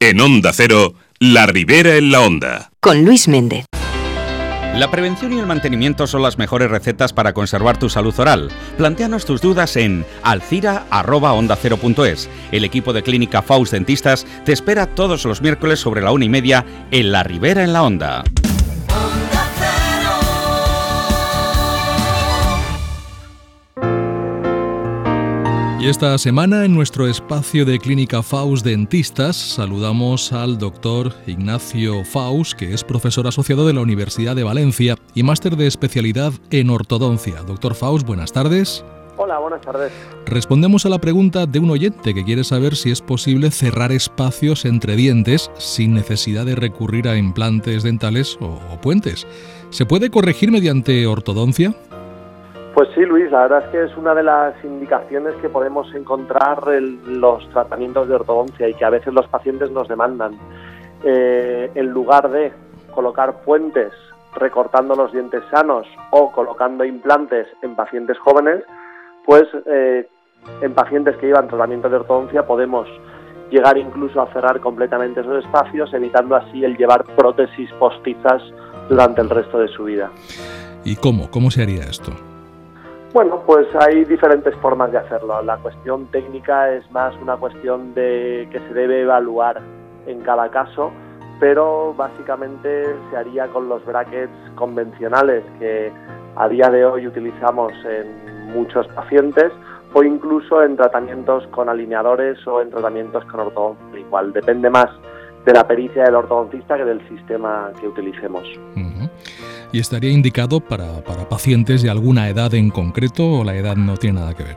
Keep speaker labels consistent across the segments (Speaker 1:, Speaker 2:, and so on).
Speaker 1: En Onda Cero, La Ribera en la Onda.
Speaker 2: Con Luis Méndez.
Speaker 3: La prevención y el mantenimiento son las mejores recetas para conservar tu salud oral. Plantéanos tus dudas en alcira.ondacero.es. El equipo de Clínica Faust Dentistas te espera todos los miércoles sobre la una y media en La Ribera en la Onda.
Speaker 4: Y esta semana en nuestro espacio de Clínica Faust Dentistas saludamos al doctor Ignacio Faust, que es profesor asociado de la Universidad de Valencia y máster de especialidad en ortodoncia. Doctor Faust, buenas tardes.
Speaker 5: Hola, buenas tardes.
Speaker 4: Respondemos a la pregunta de un oyente que quiere saber si es posible cerrar espacios entre dientes sin necesidad de recurrir a implantes dentales o, o puentes. ¿Se puede corregir mediante ortodoncia?
Speaker 5: Pues sí, Luis, la verdad es que es una de las indicaciones que podemos encontrar en los tratamientos de ortodoncia y que a veces los pacientes nos demandan. Eh, en lugar de colocar puentes recortando los dientes sanos o colocando implantes en pacientes jóvenes, pues eh, en pacientes que llevan tratamiento de ortodoncia podemos llegar incluso a cerrar completamente esos espacios, evitando así el llevar prótesis postizas durante el resto de su vida.
Speaker 4: ¿Y cómo? ¿Cómo se haría esto?
Speaker 5: Bueno, pues hay diferentes formas de hacerlo. La cuestión técnica es más una cuestión de que se debe evaluar en cada caso, pero básicamente se haría con los brackets convencionales que a día de hoy utilizamos en muchos pacientes o incluso en tratamientos con alineadores o en tratamientos con ortodoncia. Igual depende más de la pericia del ortodoncista que del sistema que utilicemos.
Speaker 4: Uh -huh. ¿Y estaría indicado para, para, pacientes de alguna edad en concreto o la edad no tiene nada que ver?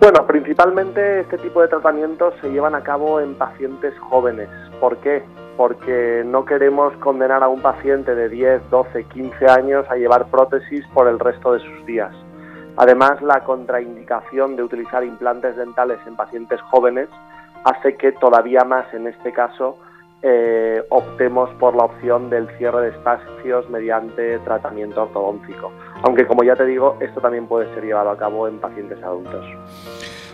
Speaker 5: Bueno, principalmente este tipo de tratamientos se llevan a cabo en pacientes jóvenes. ¿Por qué? Porque no queremos condenar a un paciente de 10, 12, 15 años a llevar prótesis por el resto de sus días. Además, la contraindicación de utilizar implantes dentales en pacientes jóvenes hace que todavía más en este caso eh, optemos por la opción del cierre de espacios mediante tratamiento ortodóntico. Aunque como ya te digo, esto también puede ser llevado a cabo en pacientes adultos.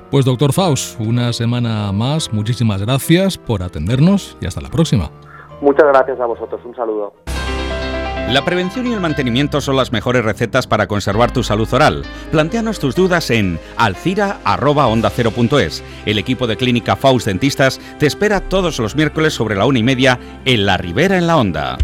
Speaker 4: Pues doctor Faust, una semana más, muchísimas gracias por atendernos y hasta la próxima.
Speaker 5: Muchas gracias a vosotros, un saludo.
Speaker 3: La prevención y el mantenimiento son las mejores recetas para conservar tu salud oral. Plantéanos tus dudas en alcira.ondacero.es. El equipo de Clínica Faust Dentistas te espera todos los miércoles sobre la una y media en La Ribera en la Onda.